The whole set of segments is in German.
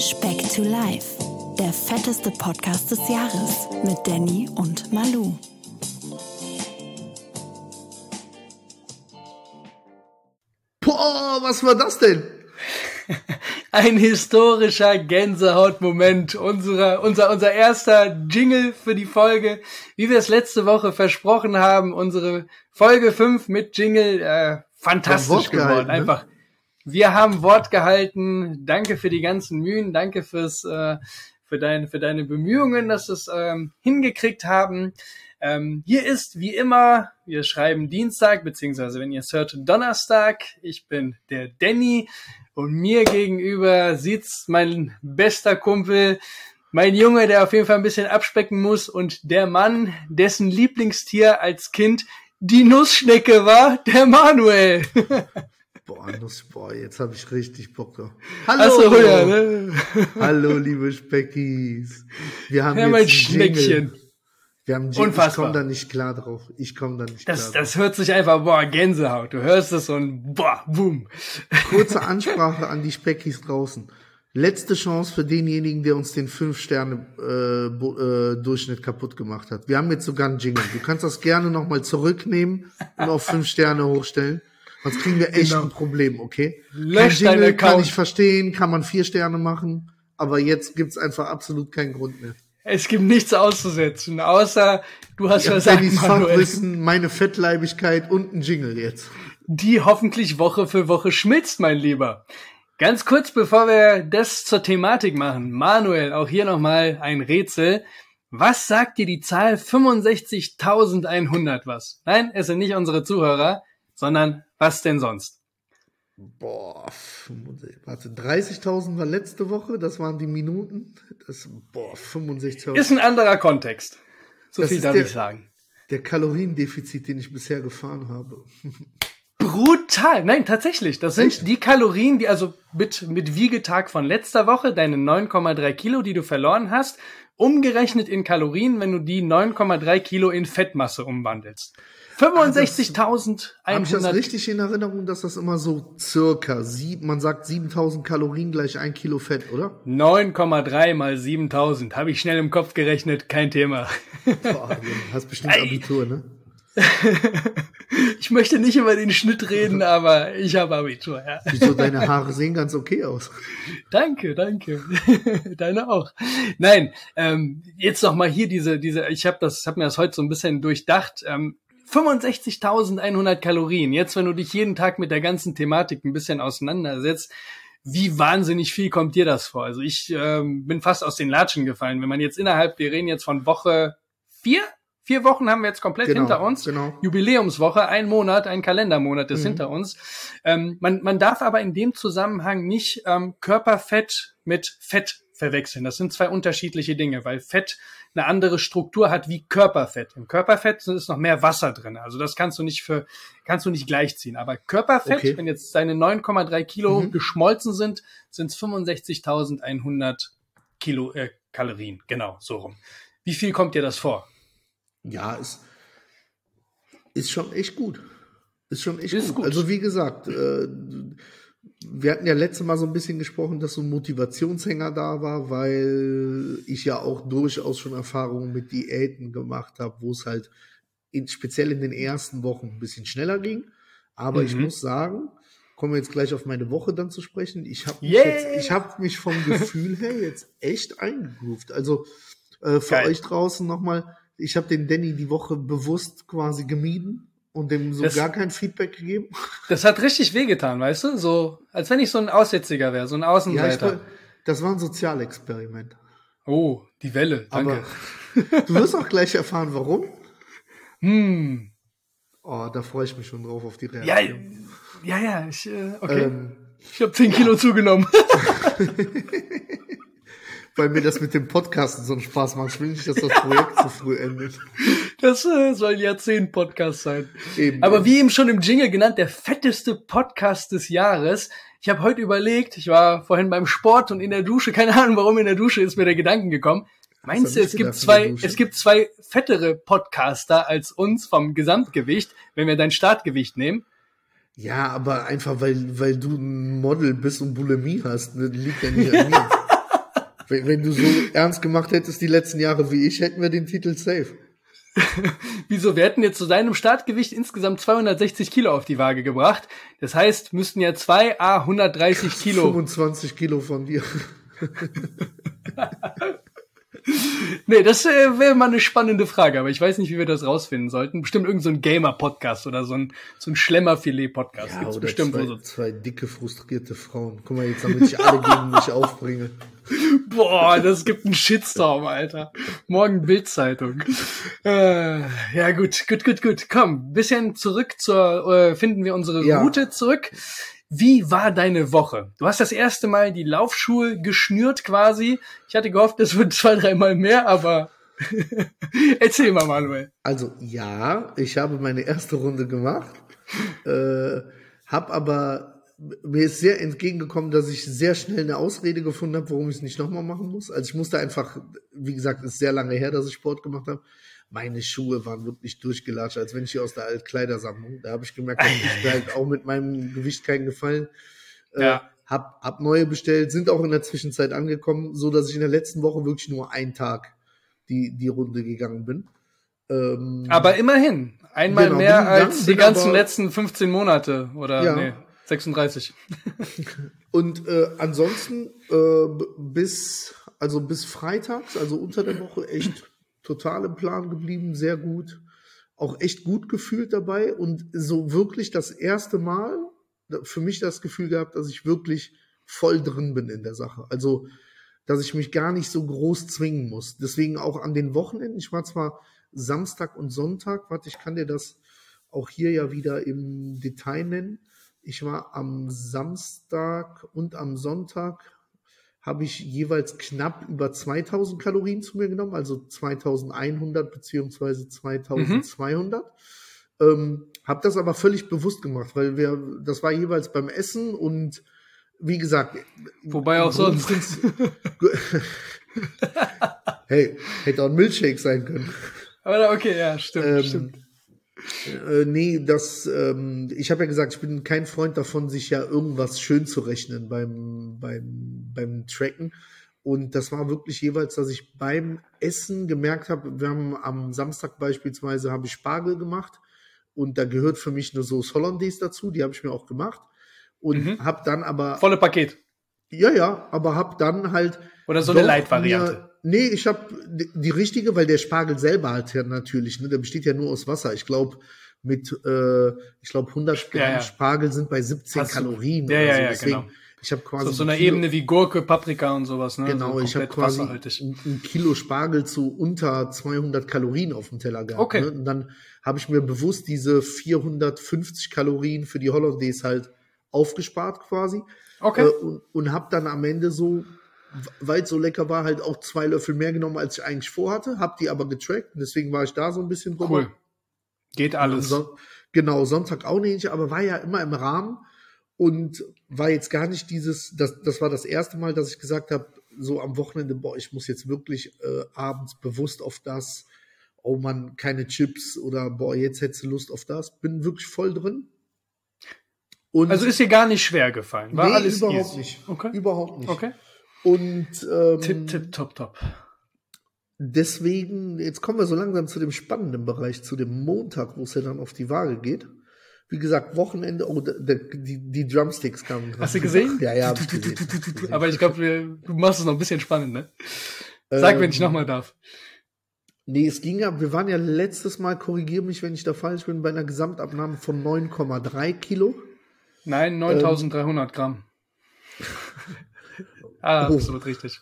Speck to Life, der fetteste Podcast des Jahres mit Danny und Malu. Boah, was war das denn? Ein historischer Gänsehautmoment, unserer, unser, unser erster Jingle für die Folge, wie wir es letzte Woche versprochen haben, unsere Folge 5 mit Jingle, äh, fantastisch geworden, ne? einfach. Wir haben Wort gehalten. Danke für die ganzen Mühen, danke fürs, äh, für, dein, für deine Bemühungen, dass wir es ähm, hingekriegt haben. Ähm, hier ist wie immer, wir schreiben Dienstag, beziehungsweise wenn ihr es hört, Donnerstag. Ich bin der Danny und mir gegenüber sitzt mein bester Kumpel, mein Junge, der auf jeden Fall ein bisschen abspecken muss und der Mann, dessen Lieblingstier als Kind die Nussschnecke war, der Manuel. Boah, Nuss, boah, jetzt habe ich richtig Bock drauf. Hallo, Achso, ja, ne? hallo, liebe Speckis. Wir haben Ja, jetzt mein Schneckchen. Jingle. Wir haben Jingle. Ich Unfassbar. komme da nicht klar drauf. Ich komme da nicht Das, klar das hört sich einfach, boah, Gänsehaut. Du hörst es und boah, boom. drauf. Kurze Ansprache an die Speckis draußen. Letzte Chance für denjenigen, der uns den 5-Sterne-Durchschnitt kaputt gemacht hat. Wir haben jetzt sogar einen Jingle. Du kannst das gerne nochmal zurücknehmen und auf 5 Sterne hochstellen. Sonst kriegen wir echt Genau. ein Problem, okay? Lösch Kein Jingle kann ich verstehen, kann man vier Sterne machen, aber jetzt gibt's einfach absolut keinen Grund mehr. Es gibt nichts auszusetzen, außer du hast habe versagt, Dannys Manuel. Fachwissen, meine Fettleibigkeit und ein Jingle jetzt. Die hoffentlich Woche für Woche schmilzt, mein Lieber. Ganz kurz, bevor wir das zur Thematik machen. Manuel, auch hier nochmal ein Rätsel. Was sagt dir die Zahl 65.100 was? Nein, es sind nicht unsere Zuhörer, sondern was denn sonst? Boah, 65 warte, 30.000 war letzte Woche, das waren die Minuten. Das, boah, 65.000. Ist ein anderer Kontext. So Das viel darf der- ich sagen. Der Kaloriendefizit, den ich bisher gefahren habe. Brutal. Nein, tatsächlich. Das sind Echt? die Kalorien, die also mit, mit Wiegetag von letzter Woche, deine 9,3 Kilo, die du verloren hast, umgerechnet in Kalorien, wenn du die 9,3 Kilo in Fettmasse umwandelst. Habe ich das 65.100. richtig in Erinnerung, dass das immer so circa, sieb, man sagt 7000 Kalorien gleich ein Kilo Fett, oder? 9,3 mal 7000. Habe ich schnell im Kopf gerechnet, kein Thema. Boah, hast bestimmt. Abitur, ne? Ich möchte nicht über den Schnitt reden, aber ich habe Abitur, ja. Wieso, deine Haare sehen ganz okay aus. Danke, danke. Deine auch. Nein, ähm, jetzt noch mal hier diese, diese. Ich habe das, habe mir das heute so ein bisschen durchdacht. Ähm, 65.100 Kalorien. Jetzt, wenn du dich jeden Tag mit der ganzen Thematik ein bisschen auseinandersetzt, wie wahnsinnig viel kommt dir das vor? Also ich ähm, bin fast aus den Latschen gefallen. Wenn man jetzt innerhalb, wir reden jetzt von Woche vier, vier Wochen haben wir jetzt komplett Genau, hinter uns. genau. Jubiläumswoche, ein Monat, ein Kalendermonat ist Mhm. hinter uns. Ähm, man, man darf aber in dem Zusammenhang nicht ähm, Körperfett mit Fett verwechseln. Das sind zwei unterschiedliche Dinge, weil Fett eine andere Struktur hat wie Körperfett. Im Körperfett ist noch mehr Wasser drin. Also das kannst du nicht für, kannst du nicht gleichziehen. Aber Körperfett, Okay. wenn jetzt deine 9,3 Kilo Mhm. geschmolzen sind, sind es 65.100 Kilo äh, Kalorien. Genau, so rum. Wie viel kommt dir das vor? Ja, ist, ist schon echt gut. Ist schon echt Ist gut. gut. Also wie gesagt, äh, wir hatten ja letztes Mal so ein bisschen gesprochen, dass so ein Motivationshänger da war, weil ich ja auch durchaus schon Erfahrungen mit Diäten gemacht habe, wo es halt in, speziell in den ersten Wochen ein bisschen schneller ging. Aber ich Mhm. muss sagen, kommen wir jetzt gleich auf meine Woche dann zu sprechen. Ich habe mich, Yeah. jetzt- ich hab mich vom Gefühl her jetzt echt eingegroovt. Also äh, für Geil. euch draußen nochmal, ich habe den Danny die Woche bewusst quasi gemieden und dem so Das- gar kein Feedback gegeben. Das hat richtig wehgetan, weißt du? So, als wenn ich so ein Aussätziger wäre, so ein Ja, ich, Außenseiter. woll- das war ein Sozialexperiment. oh, die Welle, danke. Aber du wirst auch gleich erfahren, warum. hm. Oh, da freue ich mich schon drauf auf die Ja, Reaktion. ja, ja, ich, äh, okay. Ähm, ich habe 10 Kilo zugenommen. weil mir das mit dem Podcasten so einen Spaß macht. Ich will nicht, dass das Projekt zu früh endet. Das äh, soll ein Jahrzehnt-Podcast sein. Eben. Aber wie eben schon im Jingle genannt, der fetteste Podcast des Jahres. Ich habe heute überlegt, ich war vorhin beim Sport und in der Dusche, keine Ahnung warum in der Dusche ist mir der Gedanken gekommen. Meinst du, es gibt zwei, es gibt zwei fettere Podcaster als uns vom Gesamtgewicht, wenn wir dein Startgewicht nehmen? Ja, aber einfach weil, weil du ein Model bist und Bulimie hast, ne, liegt ja nicht an mir. Wenn, wenn du so ernst gemacht hättest die letzten Jahre wie ich, hätten wir den Titel safe. Wieso? Wir hätten jetzt zu deinem Startgewicht insgesamt 260 Kilo auf die Waage gebracht. Das heißt, müssten ja zwei A 130 Kilo. 25 Kilo von dir. nee, das äh, wäre mal eine spannende Frage, aber ich weiß nicht, wie wir das rausfinden sollten. Bestimmt irgendein so ein Gamer-Podcast oder so ein, so ein Schlemmerfilet-Podcast. Ja, Gibt's oder bestimmt zwei, so. zwei dicke, frustrierte Frauen. Guck mal jetzt, damit ich alle gegen mich aufbringe. Boah, das gibt einen Shitstorm, Alter. Morgen Bildzeitung. Äh, ja, gut, gut, gut, gut. Komm, bisschen zurück zur, äh, finden wir unsere Ja. Route zurück. Wie war deine Woche? Du hast das erste Mal die Laufschuhe geschnürt quasi. Ich hatte gehofft, es wird zwei, dreimal mehr, aber erzähl mal, Manuel. Also ja, ich habe meine erste Runde gemacht, äh, hab aber mir ist sehr entgegengekommen, dass ich sehr schnell eine Ausrede gefunden habe, warum ich es nicht nochmal machen muss. Also ich musste einfach, wie gesagt, es ist sehr lange her, dass ich Sport gemacht habe. Meine Schuhe waren wirklich durchgelatscht, als wenn ich hier aus der Altkleidersammlung. Da habe ich gemerkt, ich halt auch mit meinem Gewicht keinen Gefallen. Äh, Ja. hab, hab neue bestellt, sind auch in der Zwischenzeit angekommen, so dass ich in der letzten Woche wirklich nur einen Tag die, die Runde gegangen bin. Ähm, Aber immerhin, einmal Genau, mehr als die ganzen aber- letzten 15 Monate oder Ja. nee, 36. Und äh, ansonsten äh, bis also bis freitags, also unter der Woche echt total im Plan geblieben, sehr gut, auch echt gut gefühlt dabei und so wirklich das erste Mal für mich das Gefühl gehabt, dass ich wirklich voll drin bin in der Sache. Also dass ich mich gar nicht so groß zwingen muss. Deswegen auch an den Wochenenden. Ich war zwar Samstag und Sonntag, warte, ich kann dir das auch hier ja wieder im Detail nennen. Ich war am Samstag und am Sonntag habe ich jeweils knapp über 2000 Kalorien zu mir genommen, also 2100 beziehungsweise 2200. Ähm, habe das aber völlig bewusst gemacht, weil wir, das war jeweils beim Essen und wie gesagt, Wobei auch sonst. Hey, hätte auch ein Milchshake sein können. Aber okay, ja, stimmt, Ähm, stimmt. Äh, nee, das, ähm, ich habe ja gesagt, ich bin kein Freund davon, sich ja irgendwas schön zu rechnen beim, beim, beim Tracken. Und das war wirklich jeweils, dass ich beim Essen gemerkt habe, wir haben am Samstag beispielsweise habe ich Spargel gemacht und da gehört für mich eine Sauce Hollandaise dazu, die habe ich mir auch gemacht und Mhm. habe dann aber Volle Paket. ja ja, aber habe dann halt Oder so eine mir- Nee, ich habe die, richtige, weil der Spargel selber halt ja natürlich, ne, der besteht ja nur aus Wasser. Ich glaube mit, äh, ich glaube 100 Gramm Ja, ja. Spargel sind bei 17 Hast du- Kalorien. Ja, oder ja, so. ja, Deswegen, genau. Ich habe quasi So so einer ein Kilo- Ebene wie Gurke, Paprika und sowas, ne? Genau, so ich habe quasi ein Kilo Spargel zu unter 200 Kalorien auf dem Teller gehabt. Okay. Ne? Und dann habe ich mir bewusst diese 450 Kalorien für die Hollandaise halt aufgespart quasi. Okay. Äh, und und habe dann am Ende so, weil es so lecker war, halt auch zwei Löffel mehr genommen, als ich eigentlich vorhatte. Habe die aber getrackt. und Deswegen war ich da so ein bisschen drüber. Cool. Geht alles. So, genau, Sonntag auch nicht, aber war ja immer im Rahmen und war jetzt gar nicht dieses, das, das war das erste Mal, dass ich gesagt habe, so am Wochenende, boah, ich muss jetzt wirklich äh, abends bewusst auf das, oh man, keine Chips oder boah, jetzt hättest du Lust auf das. Bin wirklich voll drin. Und Also ist dir gar nicht schwer gefallen. War nee, alles überhaupt easy. nicht. Okay. Überhaupt nicht. Okay. Und ähm, Tipp, tipp, top, top. Deswegen, jetzt kommen wir so langsam zu dem spannenden Bereich, zu dem Montag, wo es ja dann auf die Waage geht. Wie gesagt, Wochenende, oh, die, die Drumsticks kamen. Hast du gesehen? Ja, ja. Hab ich gesehen. Aber ich glaube, du machst es noch ein bisschen spannend, ne? Sag, wenn ich Ähm, nochmal darf. Nee, es ging ja, wir waren ja letztes Mal, korrigiere mich, wenn ich da falsch bin, bei einer Gesamtabnahme von 9,3 Kilo. Nein, 9300 Gramm. Ah, Oh. absolut richtig.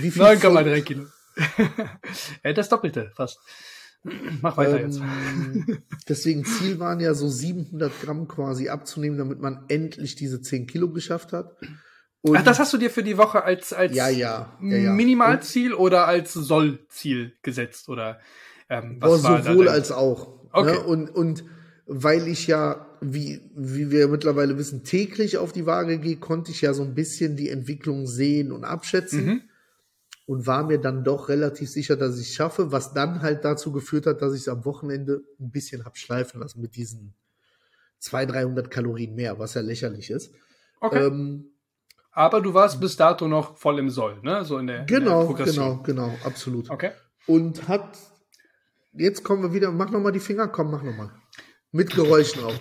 Wie viel 9,3 Kilo. ja, das Doppelte fast. Mach weiter jetzt. Ähm, deswegen Ziel waren ja so 700 Gramm quasi abzunehmen, damit man endlich diese 10 Kilo geschafft hat. Und Ach, das hast du dir für die Woche als, als Ja, ja, ja. Minimalziel oder als Sollziel gesetzt? Oder ähm, Boah, was war da sowohl als auch. Okay. Ne? Und, und weil ich ja, wie, wie wir mittlerweile wissen, täglich auf die Waage gehe, konnte ich ja so ein bisschen die Entwicklung sehen und abschätzen. Mhm. Und war mir dann doch relativ sicher, dass ich es schaffe, was dann halt dazu geführt hat, dass ich es am Wochenende ein bisschen hab schleifen lassen mit diesen 200, 300 Kalorien mehr, was ja lächerlich ist. Okay. Ähm, aber du warst bis dato noch voll im Soll, ne? So in der, genau, in der Progression. genau, genau, absolut. Okay. Und hat, jetzt kommen wir wieder, mach nochmal die Finger, komm, mach nochmal. Mit Geräuschen auch.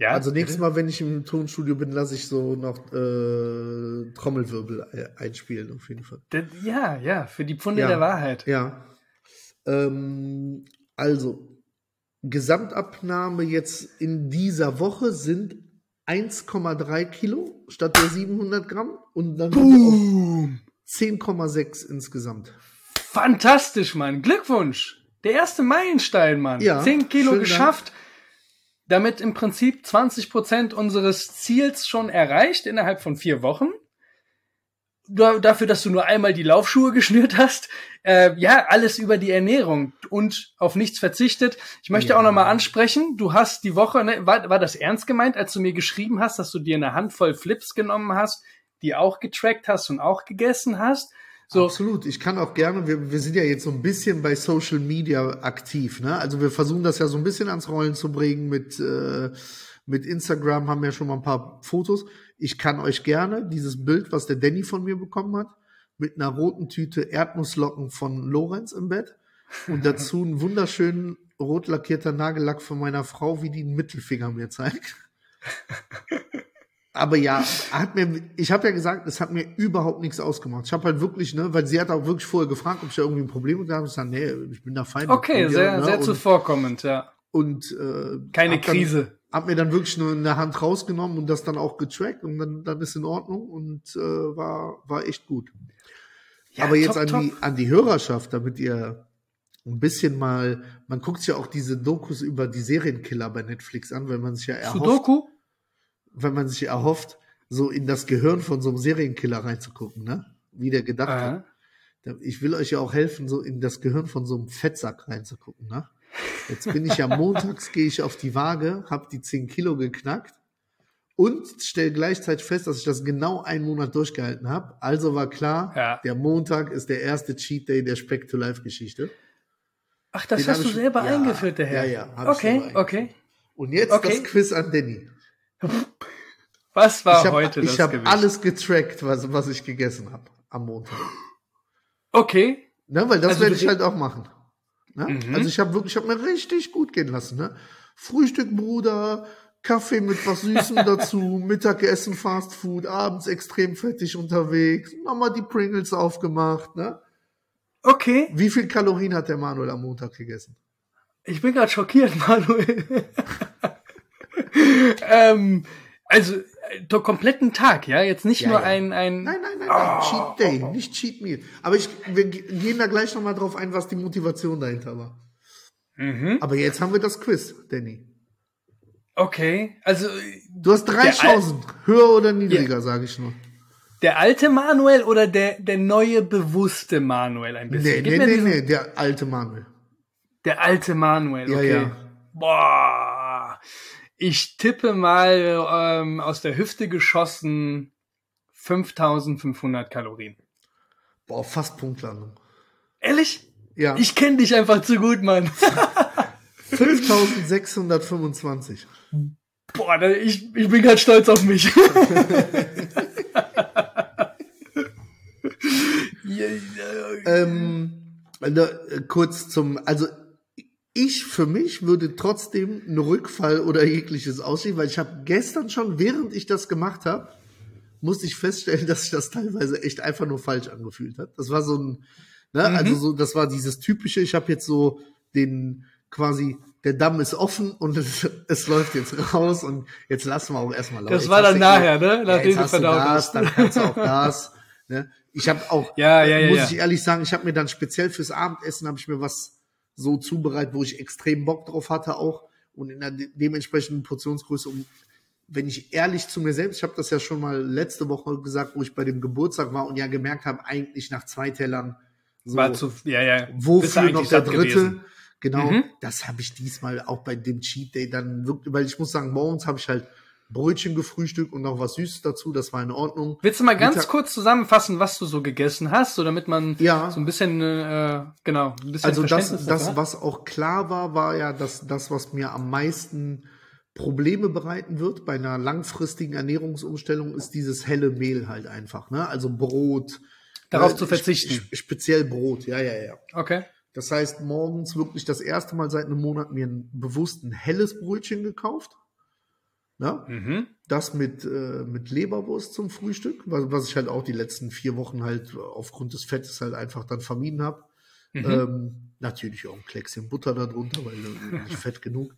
Ja, Also nächstes Mal, wenn ich im Tonstudio bin, lasse ich so noch äh, Trommelwirbel einspielen, auf jeden Fall. Ja, ja, für die Pfunde Ja. der Wahrheit. Ja. Ähm, also, Gesamtabnahme jetzt in dieser Woche sind 1,3 Kilo statt der 700 Gramm und dann sind wir auf 10,6 insgesamt. Fantastisch, Mann. Glückwunsch. Der erste Meilenstein, Mann. Ja, 10 Kilo geschafft. Damit im Prinzip 20 Prozent unseres Ziels schon erreicht innerhalb von vier Wochen. Da- Dafür, dass du nur einmal die Laufschuhe geschnürt hast. Äh, ja, alles über die Ernährung und auf nichts verzichtet. Ich möchte Ja. auch nochmal ansprechen, du hast die Woche, ne, war, war das ernst gemeint, als du mir geschrieben hast, dass du dir eine Handvoll Flips genommen hast, die auch getrackt hast und auch gegessen hast? So, Absolut. Ich kann auch gerne, wir, wir sind ja jetzt so ein bisschen bei Social Media aktiv, ne? Also wir versuchen das ja so ein bisschen ans Rollen zu bringen mit, äh, mit Instagram, haben ja schon mal ein paar Fotos. Ich kann euch gerne dieses Bild, was der Danny von mir bekommen hat, mit einer roten Tüte Erdnusslocken von Lorenz im Bett und dazu einen wunderschönen rot lackierter Nagellack von meiner Frau, wie die einen Mittelfinger mir zeigt. Aber ja, hat mir, ich habe ja gesagt, es hat mir überhaupt nichts ausgemacht. Ich habe halt wirklich, ne, weil sie hat auch wirklich vorher gefragt, ob ich da irgendwie ein Problem gehabt habe. Ich sage, nee, ich bin da fein. okay, sehr, ne, sehr und, zuvorkommend, ja. und äh, Keine hab dann, Krise. Hab mir dann wirklich nur eine Hand rausgenommen und das dann auch getrackt und dann, dann ist in Ordnung und äh, war, war echt gut. Ja, Aber jetzt top, an top. die, an die Hörerschaft, damit ihr ein bisschen mal, man guckt sich ja auch diese Dokus über die Serienkiller bei Netflix an, wenn man sich ja erhofft, Sudoku? Wenn man sich erhofft, so in das Gehirn von so einem Serienkiller reinzugucken, ne? Wie der gedacht Aha. hat. Ich will euch ja auch helfen, so in das Gehirn von so einem Fettsack reinzugucken, ne? Jetzt bin ich ja montags, gehe ich auf die Waage, habe die 10 Kilo geknackt und stelle gleichzeitig fest, dass ich das genau einen Monat durchgehalten habe. Also war klar, Ja. der Montag ist der erste Cheat Day der Speck to Life Geschichte. Ach, das Den hast du selber ja, eingeführt, der Herr. ja, ja, okay, okay. Und jetzt Okay. das Quiz an Danny. Was war ich habe heute das ich hab Gewicht? alles getrackt, was, was ich gegessen habe am Montag. Okay. Ne, weil das Also werde ich halt auch machen. Ne? Mhm. Also ich habe wirklich, ich habe mir richtig gut gehen lassen. Ne? Frühstück, Bruder, Kaffee mit was Süßem dazu, Mittagessen, Fast Food, abends extrem fettig unterwegs, nochmal die Pringles aufgemacht. Ne? Okay. Wie viel Kalorien hat der Manuel am Montag gegessen? Ich bin gerade schockiert, Manuel. ähm, also, äh, den kompletten Tag, ja? Jetzt nicht Ja, nur ja. ein, ein. Nein, nein, nein, nein. Cheat Day, nicht Cheat Meal. Aber ich, wir ge- gehen da gleich nochmal drauf ein, was die Motivation dahinter war. Mhm. Aber jetzt haben wir das Quiz, Danny. Okay. Also, Du hast drei Der Al- Chancen. Höher oder niedriger, sage ich nur. der alte Manuel oder der, der neue, bewusste Manuel ein bisschen? Nee, Gib nee, nee, nee, der alte Manuel. Der alte Manuel, Ja, okay. ja. Boah. Ich tippe mal ähm, aus der Hüfte geschossen 5500 Kalorien. Boah, fast Punktlandung. Ehrlich? Ja, Ich kenne dich einfach zu gut, Mann. 5625. Boah, ich, ich bin ganz stolz auf mich. Ähm, äh, kurz zum, also ich für mich würde trotzdem einen Rückfall oder jegliches aussehen, weil ich habe gestern schon, während ich das gemacht habe, musste ich feststellen, dass sich das teilweise echt einfach nur falsch angefühlt hat. Das war so ein, ne, Mhm. also so, das war dieses typische, ich habe jetzt so den quasi, der Damm ist offen und es, es läuft jetzt raus und jetzt lassen wir auch erstmal laufen. Das Jetzt war dann nachher, ne? Ja, Nachdem jetzt du hast du Gas, dann kannst du auch Gas. Ne? Ich habe auch, Ja, ja, ja, muss ja. ich ehrlich sagen, ich habe mir dann speziell fürs Abendessen habe ich mir was so zubereitet, wo ich extrem Bock drauf hatte auch und in der de dementsprechenden Portionsgröße. Um, wenn ich ehrlich zu mir selbst, ich habe das ja schon mal letzte Woche gesagt, wo ich bei dem Geburtstag war und ja gemerkt habe, eigentlich nach zwei Tellern so, War zu, ja, ja. Wofür noch der dritte? gewesen? Genau, Mhm. das habe ich diesmal auch bei dem Cheat Day dann wirklich, weil ich muss sagen, morgens habe ich halt Brötchen gefrühstückt und noch was Süßes dazu, das war in Ordnung. Willst du mal ganz Mittag- kurz zusammenfassen, was du so gegessen hast, so damit man Ja. so ein bisschen, äh, genau, ein bisschen Also das, Verständnis das, hat? was auch klar war, war ja, dass das, was mir am meisten Probleme bereiten wird bei einer langfristigen Ernährungsumstellung, ist dieses helle Mehl halt einfach. Ne? Also Brot. Darauf ne? zu verzichten. Spe- Speziell Brot, ja, ja, ja. Okay. Das heißt, morgens wirklich das erste Mal seit einem Monat mir ein bewusst ein helles Brötchen gekauft. Ne? Mhm. Das mit, äh, mit Leberwurst zum Frühstück, was, was ich halt auch die letzten vier Wochen halt aufgrund des Fettes halt einfach dann vermieden habe. Mhm. Ähm, natürlich auch ein Kleckchen Butter darunter, weil äh, nicht fett genug.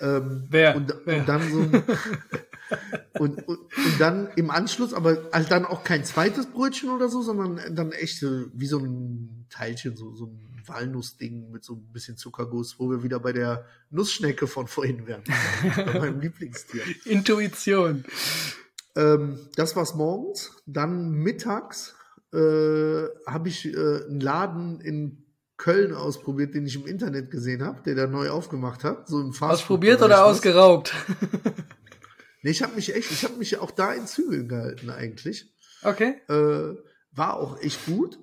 Ähm, Wer? Und, Wer? und dann so und, und, und dann im Anschluss, aber halt dann auch kein zweites Brötchen oder so, sondern dann echt wie so ein Teilchen, so, so ein Walnussding mit so ein bisschen Zuckerguss, wo wir wieder bei der Nussschnecke von vorhin wären. bei meinem Lieblingstier. Intuition. Ähm, das war's morgens. Dann mittags äh, habe ich äh, einen Laden in Köln ausprobiert, den ich im Internet gesehen habe, der da neu aufgemacht hat. So im Fast Ausprobiert oder ausgeraubt? Nee, ich habe mich echt, ich habe mich auch da in Zügeln gehalten eigentlich. Okay. Äh, war auch echt gut.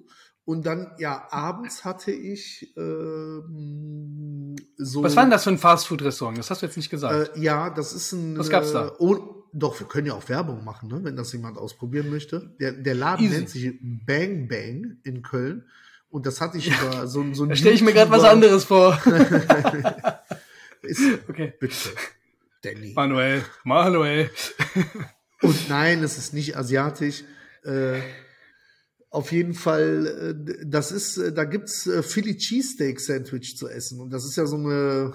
Und dann, ja, abends hatte ich ähm, so. Was war denn das für ein Fastfood-Restaurant? Das hast du jetzt nicht gesagt. Äh, ja, das ist ein. Was gab's da? Äh, oh, doch, wir können ja auch Werbung machen, ne, wenn das jemand ausprobieren möchte. Der, der Laden Easy. nennt sich Bang Bang in Köln. Und das hatte ich über so, so ein. da stelle ich mir gerade was anderes vor. Ist, Okay. bitte, Danny. Manuel, Manuel. Und nein, es ist nicht asiatisch. Äh, auf jeden Fall, äh, das ist, äh, da gibt's äh, Philly Cheesesteak Sandwich zu essen. Und das ist ja so eine,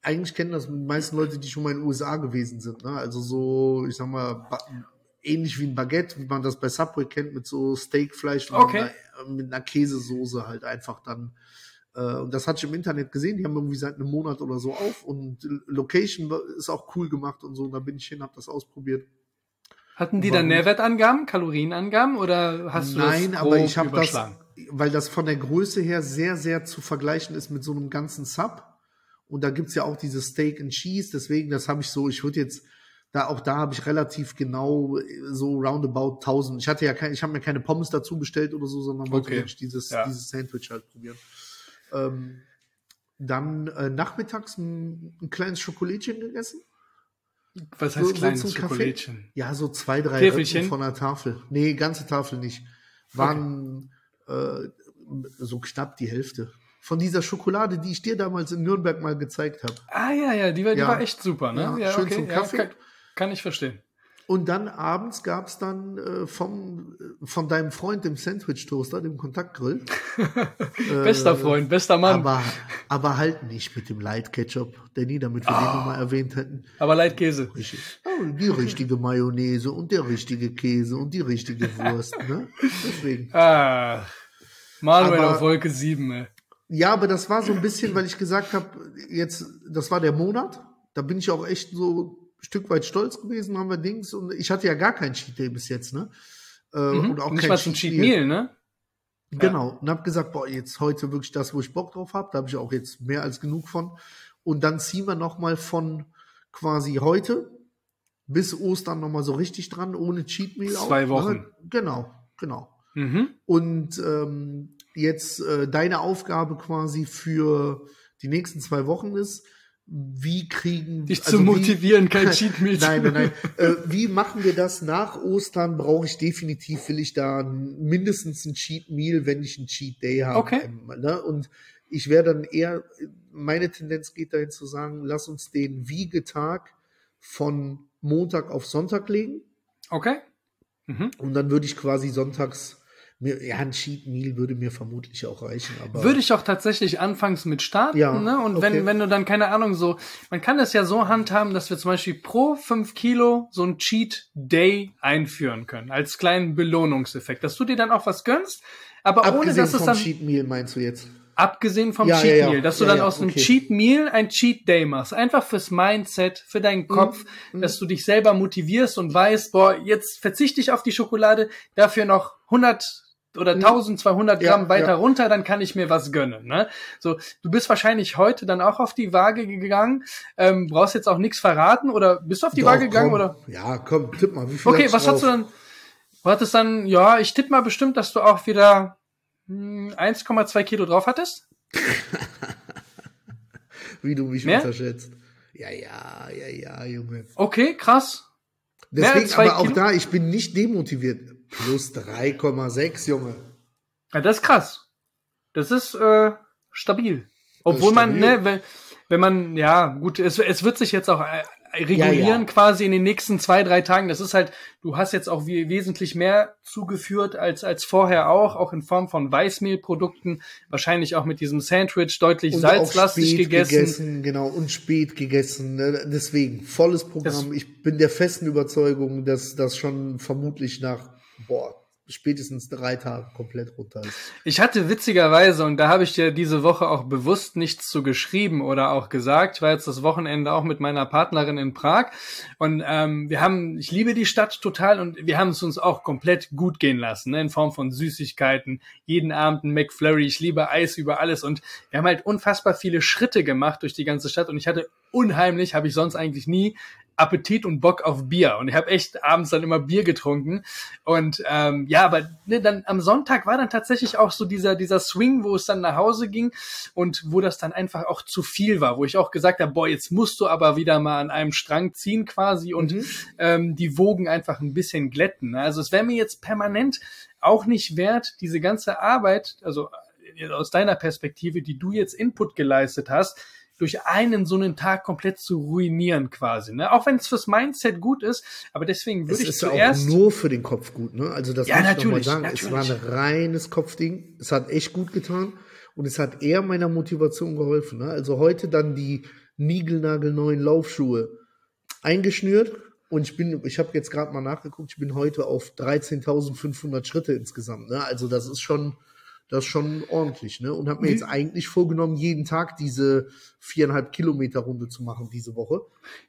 eigentlich kennen das die meisten Leute, die schon mal in den USA gewesen sind. Ne? Also so, ich sag mal, ähnlich wie ein Baguette, wie man das bei Subway kennt, mit so Steakfleisch und Okay. mit, einer, mit einer Käsesoße halt einfach dann. Und das hatte ich im Internet gesehen, die haben irgendwie seit einem Monat oder so auf und Location ist auch cool gemacht und so. Und da bin ich hin, habe das ausprobiert. Hatten die dann gut. Nährwertangaben, Kalorienangaben oder hast du Nein, das aber grob ich habe das, weil das von der Größe her sehr, sehr zu vergleichen ist mit so einem ganzen Sub. Und da gibt's ja auch diese Steak and Cheese, deswegen, das habe ich so, ich würde jetzt, da auch da habe ich relativ genau äh, so roundabout 1000. Ich hatte ja kein, ich habe mir keine Pommes dazu bestellt oder so, sondern wollte Okay. dieses, Ja. dieses Sandwich halt probieren. Ähm, dann äh, nachmittags ein, ein kleines Schokolädchen gegessen. Was heißt so kleines zum Kaffee? Schokolädchen? Ja, so zwei, drei Täfelchen? Rippen von der Tafel. Nee, ganze Tafel nicht. Waren äh, so knapp die Hälfte. Von dieser Schokolade, die ich dir damals in Nürnberg mal gezeigt habe. Ah ja, ja, die war, die Ja. war echt super, ne? Ja, schön zum Kaffee. kann, kann ich verstehen. Und dann abends gab's dann äh, vom, äh, von deinem Freund, dem Sandwich-Toaster, dem Kontaktgrill. Bester Freund, bester Mann. Aber, Aber, aber halt nicht mit dem Light Ketchup, Danny, damit wir den Ah. nochmal erwähnt hätten. Leitkäse. Richtig. Oh, Die richtige Mayonnaise und der richtige Käse und die richtige Wurst. Ne? Deswegen. Ah, Manuel Aber- auf Wolke 7, ey. Ja, aber das war so ein bisschen, weil ich gesagt habe, jetzt, das war der Monat. Da bin ich auch echt so Stück weit stolz gewesen, haben wir Dings. Und ich hatte ja gar kein Cheat Day bis jetzt, ne? Äh, Mhm. Und auch Nicht kein mal zum Cheat Meal, ne? Genau. Und habe gesagt, boah, jetzt heute wirklich das, wo ich Bock drauf habe. Da habe ich auch jetzt mehr als genug von. Und dann ziehen wir noch mal von quasi heute bis Ostern noch mal so richtig dran, ohne Cheat Meal. Zwei auch, Wochen. Ne? Genau, genau. Mhm. Und ähm, jetzt äh, deine Aufgabe quasi für die nächsten zwei Wochen ist, wie kriegen Dich also zu wie- motivieren, kein Cheat Meal Nein, nein, nein. äh, wie machen wir das nach Ostern? Brauche ich definitiv, will ich da mindestens ein Cheat Meal, wenn ich ein Cheat Day habe. Okay. Ähm, ne? Und ich wäre dann eher, meine Tendenz geht dahin zu sagen, lass uns den Wiegetag von Montag auf Sonntag legen. Okay. Mhm. Und dann würde ich quasi sonntags mir, ja, ein Cheat Meal würde mir vermutlich auch reichen, aber. Würde ich auch tatsächlich anfangs mit starten, Ja, ne? Und okay. wenn, wenn du dann, keine Ahnung, so, man kann das ja so handhaben, dass wir zum Beispiel pro fünf Kilo so ein Cheat Day einführen können, als kleinen Belohnungseffekt, dass du dir dann auch was gönnst, aber ohne Abgesehen dass es vom dann, Cheat Meal meinst du jetzt? abgesehen vom Ja, Cheat ja, ja. Meal, dass du Ja, dann ja, aus einem okay. Cheat Meal ein Cheat Day machst. Einfach fürs Mindset, für deinen Mhm. Kopf, dass du dich selber motivierst und weißt, boah, jetzt verzichte ich auf die Schokolade, dafür noch 100 oder 1200 Mhm. Ja, Gramm weiter ja. runter, dann kann ich mir was gönnen. Ne? So, du bist wahrscheinlich heute dann auch auf die Waage gegangen, ähm, brauchst jetzt auch nichts verraten oder bist du auf die Doch, Waage gegangen komm. oder? Ja, komm, tipp mal. Wie viel Okay, was hast du drauf? dann? Du hattest dann, ja, ich tippe mal bestimmt, dass du auch wieder hm, 1,2 Kilo drauf hattest. Wie du mich Mehr? unterschätzt. Ja, ja, ja, ja, Junge. Okay, krass. Deswegen, aber auch Kilo? da, ich bin nicht demotiviert. Plus 3,6, Junge. Ja, das ist krass. Das ist äh, stabil. Obwohl ist stabil. man, ne, wenn, wenn man, ja, gut, es, es wird sich jetzt auch äh, regulieren ja, ja. quasi in den nächsten zwei, drei Tagen. Das ist halt, du hast jetzt auch wie, wesentlich mehr zugeführt als, als vorher auch, auch in Form von Weißmehlprodukten, wahrscheinlich auch mit diesem Sandwich deutlich und salzlastig gegessen. gegessen. Genau, und spät gegessen. Ne? Deswegen, volles Programm. Das, ich bin der festen Überzeugung, dass das schon vermutlich nach, boah, spätestens drei Tage komplett runter ist. Ich hatte witzigerweise, und da habe ich dir diese Woche auch bewusst nichts zu geschrieben oder auch gesagt, ich war jetzt das Wochenende auch mit meiner Partnerin in Prag und ähm, wir haben, ich liebe die Stadt total und wir haben es uns auch komplett gut gehen lassen, ne, in Form von Süßigkeiten, jeden Abend ein McFlurry, ich liebe Eis über alles und wir haben halt unfassbar viele Schritte gemacht durch die ganze Stadt und ich hatte unheimlich, habe ich sonst eigentlich nie, Appetit und Bock auf Bier. Und ich habe echt abends dann immer Bier getrunken. Und ähm, ja, aber ne, dann am Sonntag war dann tatsächlich auch so dieser, dieser Swing, wo es dann nach Hause ging und wo das dann einfach auch zu viel war, wo ich auch gesagt habe, boah, jetzt musst du aber wieder mal an einem Strang ziehen quasi und mhm. ähm, die Wogen einfach ein bisschen glätten. Also es wäre mir jetzt permanent auch nicht wert, diese ganze Arbeit, also äh, aus deiner Perspektive, die du jetzt Input geleistet hast, durch einen so einen Tag komplett zu ruinieren quasi. Ne? Auch wenn es fürs Mindset gut ist, aber deswegen würde ich ist zuerst ja auch nur für den Kopf gut. Ne? Also das ja, muss ich natürlich, sagen. Natürlich. Es war ein reines Kopfding. Es hat echt gut getan und es hat eher meiner Motivation geholfen. Ne? Also heute dann die niegelnagelneuen Laufschuhe eingeschnürt und ich bin, ich habe jetzt gerade mal nachgeguckt, ich bin heute auf 13.500 Schritte insgesamt. Ne? Also das ist schon das ist schon ordentlich, ne? Und habe mir jetzt eigentlich vorgenommen, jeden Tag diese viereinhalb Kilometer Runde zu machen diese Woche.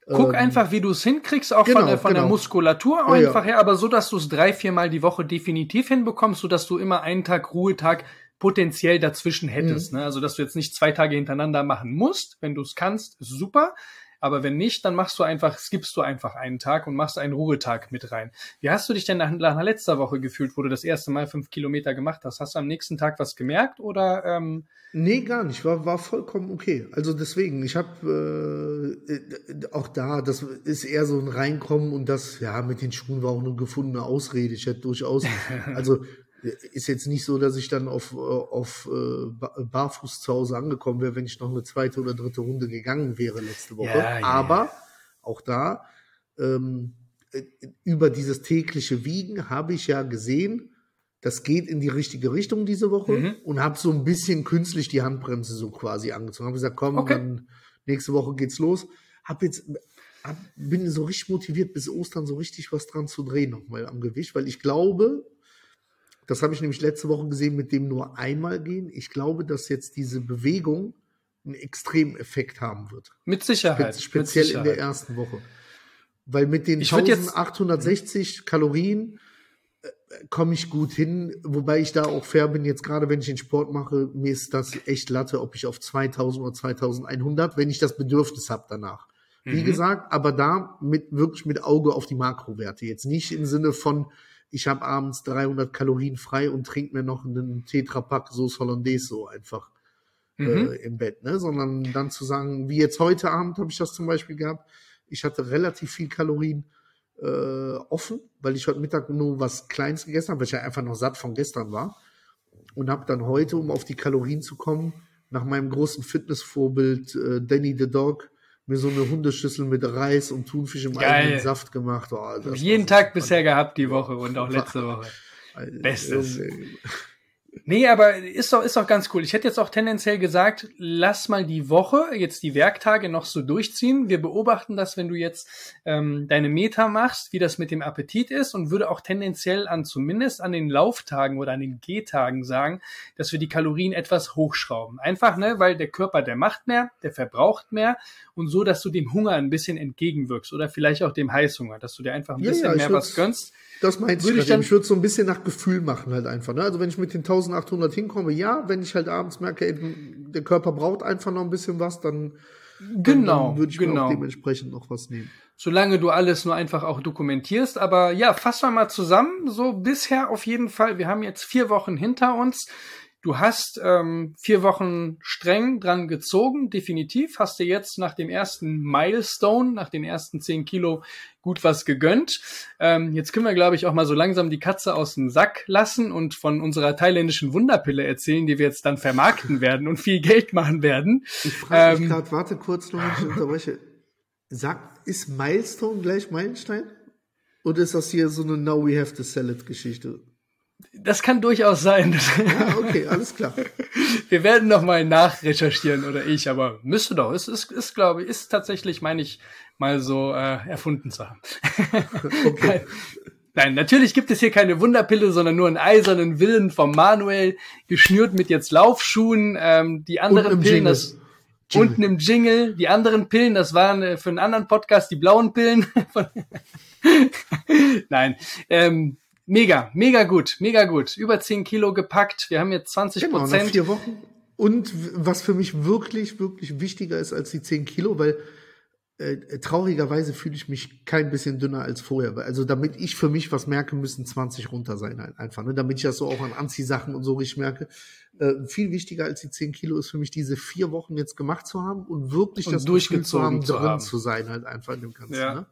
Guck ähm, einfach, wie du es hinkriegst, auch genau, von, der, von genau. der Muskulatur auch ja, einfach ja. her, aber so, dass du es drei, viermal die Woche definitiv hinbekommst, so dass du immer einen Tag Ruhetag potenziell dazwischen hättest. Mhm. Ne? Also dass du jetzt nicht zwei Tage hintereinander machen musst, wenn du es kannst, ist super. Aber wenn nicht, dann machst du einfach, skippst du einfach einen Tag und machst einen Ruhetag mit rein. Wie hast du dich denn nach, nach letzter Woche gefühlt, wo du das erste Mal fünf Kilometer gemacht hast? Hast du am nächsten Tag was gemerkt oder? Ähm Nee, gar nicht. War, war vollkommen okay. Also deswegen, ich habe äh, äh, auch da, das ist eher so ein Reinkommen und das, ja, mit den Schuhen war auch eine gefundene Ausrede. Ich hätte durchaus, also ist jetzt nicht so, dass ich dann auf, auf äh, barfuß zu Hause angekommen wäre, wenn ich noch eine zweite oder dritte Runde gegangen wäre letzte Woche. Ja, Aber ja. auch da, ähm, äh, über dieses tägliche Wiegen habe ich ja gesehen, das geht in die richtige Richtung diese Woche mhm. und habe so ein bisschen künstlich die Handbremse so quasi angezogen. Habe gesagt, komm, okay. dann nächste Woche geht's los. Hab jetzt hab, bin so richtig motiviert bis Ostern so richtig was dran zu drehen nochmal am Gewicht, weil ich glaube, das habe ich nämlich letzte Woche gesehen mit dem nur einmal gehen. Ich glaube, dass jetzt diese Bewegung einen extremen Effekt haben wird. Mit Sicherheit. Spe speziell mit Sicherheit. in der ersten Woche. Weil mit den 1860 Kalorien äh, komme ich gut hin, wobei ich da auch fair bin, jetzt gerade wenn ich den Sport mache, mir ist das echt Latte, ob ich auf 2000 oder 2100, wenn ich das Bedürfnis habe danach. Wie mhm. gesagt, aber da mit wirklich mit Auge auf die Makrowerte. Jetzt nicht im Sinne von, ich habe abends 300 Kalorien frei und trinke mir noch einen Tetrapack Sauce Hollandaise so einfach mhm. äh, im Bett, ne? Sondern dann zu sagen, wie jetzt heute Abend habe ich das zum Beispiel gehabt, ich hatte relativ viel Kalorien äh, offen, weil ich heute Mittag nur was Kleines gegessen habe, weil ich ja einfach noch satt von gestern war und habe dann heute, um auf die Kalorien zu kommen, nach meinem großen Fitnessvorbild äh, Danny the Dog mir so eine Hundeschüssel mit Reis und Thunfisch im Geil. eigenen Saft gemacht. Oh, jeden Tag bisher gehabt die Woche und auch letzte Woche. Bestes. Nee, aber ist doch, ist doch ganz cool. Ich hätte jetzt auch tendenziell gesagt, lass mal die Woche, jetzt die Werktage noch so durchziehen. Wir beobachten das, wenn du jetzt ähm, deine Meta machst, wie das mit dem Appetit ist und würde auch tendenziell an zumindest an den Lauftagen oder an den Gehtagen sagen, dass wir die Kalorien etwas hochschrauben. Einfach, ne, weil der Körper, der macht mehr, der verbraucht mehr und so, dass du dem Hunger ein bisschen entgegenwirkst oder vielleicht auch dem Heißhunger, dass du dir einfach ein bisschen ja, mehr was gönnst. Das meinst würde ich dann, ich würde so ein bisschen nach Gefühl machen halt einfach. Ne? Also wenn ich mit den 1800 hinkomme, ja, wenn ich halt abends merke, ey, der Körper braucht einfach noch ein bisschen was, dann, genau, dann würde ich genau. mir auch dementsprechend noch was nehmen. Solange du alles nur einfach auch dokumentierst. Aber ja, fassen wir mal zusammen. So bisher auf jeden Fall. Wir haben jetzt vier Wochen hinter uns Du hast ähm, vier Wochen streng dran gezogen, definitiv. Hast dir jetzt nach dem ersten Milestone, nach den ersten zehn Kilo gut was gegönnt. Ähm, jetzt können wir, glaube ich, auch mal so langsam die Katze aus dem Sack lassen und von unserer thailändischen Wunderpille erzählen, die wir jetzt dann vermarkten werden und viel Geld machen werden. Ich frage mich ähm, gerade, warte kurz noch, ich unterbreche. Sag, ist Milestone gleich Meilenstein? Oder ist das hier so eine Now We Have to Sell It Geschichte? Das kann durchaus sein. Ja, okay, alles klar. Wir werden noch mal nachrecherchieren oder ich, aber müsste doch. Es ist, ist glaube ich, ist tatsächlich, meine ich, mal so äh, erfunden zu haben. Okay. Nein, natürlich gibt es hier keine Wunderpille, sondern nur einen eisernen Willen vom Manuel, geschnürt mit jetzt Laufschuhen. Ähm, die anderen Pillen, Jingle. das Jingle. unten im Jingle, die anderen Pillen, das waren äh, für einen anderen Podcast die blauen Pillen. Nein, ähm, Mega, mega gut, mega gut. Über 10 Kilo gepackt. Wir haben jetzt 20 Prozent. Genau, nach vier Wochen. Und was für mich wirklich, wirklich wichtiger ist als die 10 Kilo, weil äh, traurigerweise fühle ich mich kein bisschen dünner als vorher. Also damit ich für mich was merke, müssen 20 runter sein halt einfach. Ne? Damit ich das so auch an Anziehsachen und so richtig merke. Äh, viel wichtiger als die 10 Kilo ist für mich diese vier Wochen jetzt gemacht zu haben und wirklich und das durchgezogen zu haben, drin haben. zu sein halt einfach in dem Ganzen. Ja, ne?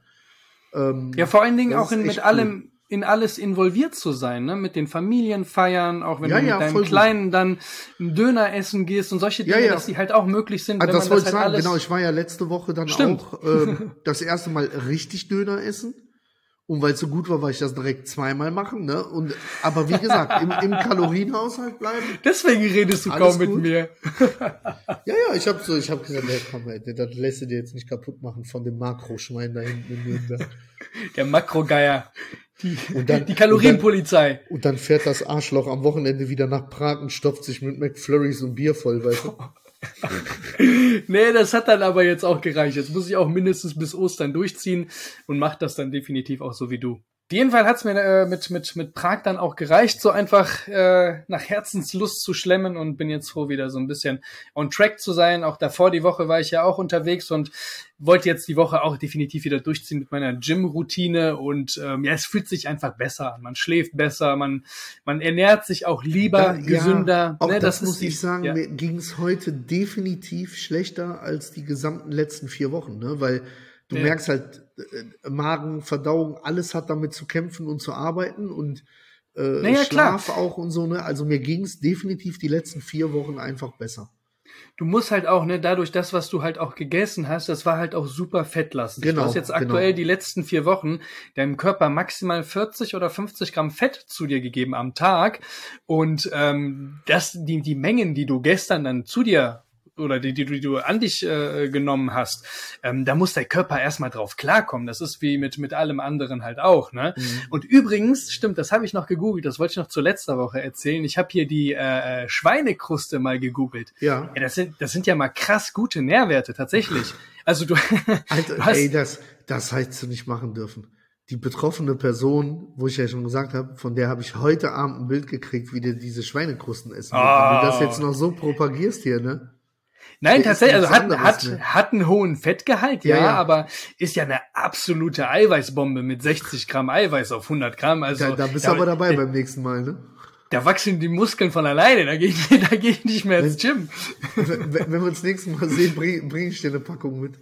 ähm, ja vor allen Dingen auch in, mit allem in alles involviert zu sein, ne? Mit den Familienfeiern, auch wenn ja, du mit ja, deinem Kleinen dann einen Döner essen gehst und solche Dinge, ja, dass die halt auch möglich sind. Also das wollte ich halt sagen, genau, ich war ja letzte Woche dann Stimmt. auch ähm, das erste Mal richtig Döner essen. Und weil es so gut war, war ich das direkt zweimal machen, ne? Und aber wie gesagt, im, im Kalorienhaushalt bleiben. Deswegen redest du kaum mit gut. mir. ja, ja, ich habe so, ich habe gesagt, hey, komm, ey, das lässt du dir jetzt nicht kaputt machen von dem Makroschwein da hinten in Nürnberg. Der Makrogeier. Die, und dann, die Kalorienpolizei. Und dann, und dann, fährt das Arschloch am Wochenende wieder nach Prag und stopft sich mit McFlurries und Bier voll, weißt du? nee, das hat dann aber jetzt auch gereicht. Jetzt muss ich auch mindestens bis Ostern durchziehen und mach das dann definitiv auch so wie du. Jeden Fall hat's mir äh, mit, mit, mit Prag dann auch gereicht, so einfach äh, nach Herzenslust zu schlemmen und bin jetzt froh, wieder so ein bisschen on track zu sein. Auch davor die Woche war ich ja auch unterwegs und wollte jetzt die Woche auch definitiv wieder durchziehen mit meiner Gym-Routine und ähm, ja, es fühlt sich einfach besser an. Man schläft besser, man, man ernährt sich auch lieber, da, gesünder. Ja, auch ne, das, das muss ich sagen, ja. mir ging's heute definitiv schlechter als die gesamten letzten vier Wochen, ne? weil Du ja. merkst halt, Magen, Verdauung, alles hat damit zu kämpfen und zu arbeiten und äh, naja, Schlaf klar. auch und so, ne? Also mir ging es definitiv die letzten vier Wochen einfach besser. Du musst halt auch, ne, dadurch das, was du halt auch gegessen hast, das war halt auch super fettlastig. Genau, du hast jetzt aktuell genau. die letzten vier Wochen deinem Körper maximal 40 oder 50 Gramm Fett zu dir gegeben am Tag. Und ähm, das, die, die Mengen, die du gestern dann zu dir oder die, die, die du an dich äh, genommen hast, ähm, da muss der Körper erstmal drauf klarkommen. Das ist wie mit, mit allem anderen halt auch. Ne? Mhm. Und übrigens, stimmt, das habe ich noch gegoogelt, das wollte ich noch zur letzter Woche erzählen. Ich habe hier die äh, äh, Schweinekruste mal gegoogelt. Ja. ja. das, sind, das sind ja mal krass gute Nährwerte, tatsächlich. Also du. Alter, du hast, ey, das, das hättest du nicht machen dürfen die betroffene Person, wo ich ja schon gesagt habe, von der habe ich heute Abend ein Bild gekriegt, wie die diese Schweinekrusten essen. Oh. Wenn du das jetzt noch so propagierst hier, ne? Nein, tatsächlich, also hat, hat, hat einen hohen Fettgehalt, ja, ja, ja, aber ist ja eine absolute Eiweißbombe mit 60 Gramm Eiweiß auf 100 Gramm. Also, da, da bist du aber dabei beim nächsten Mal, ne? Da wachsen die Muskeln von alleine, da gehe ich, da geh ich nicht mehr ins Gym. Wenn, wenn wir uns nächstes Mal sehen, bring, bring ich dir eine Packung mit.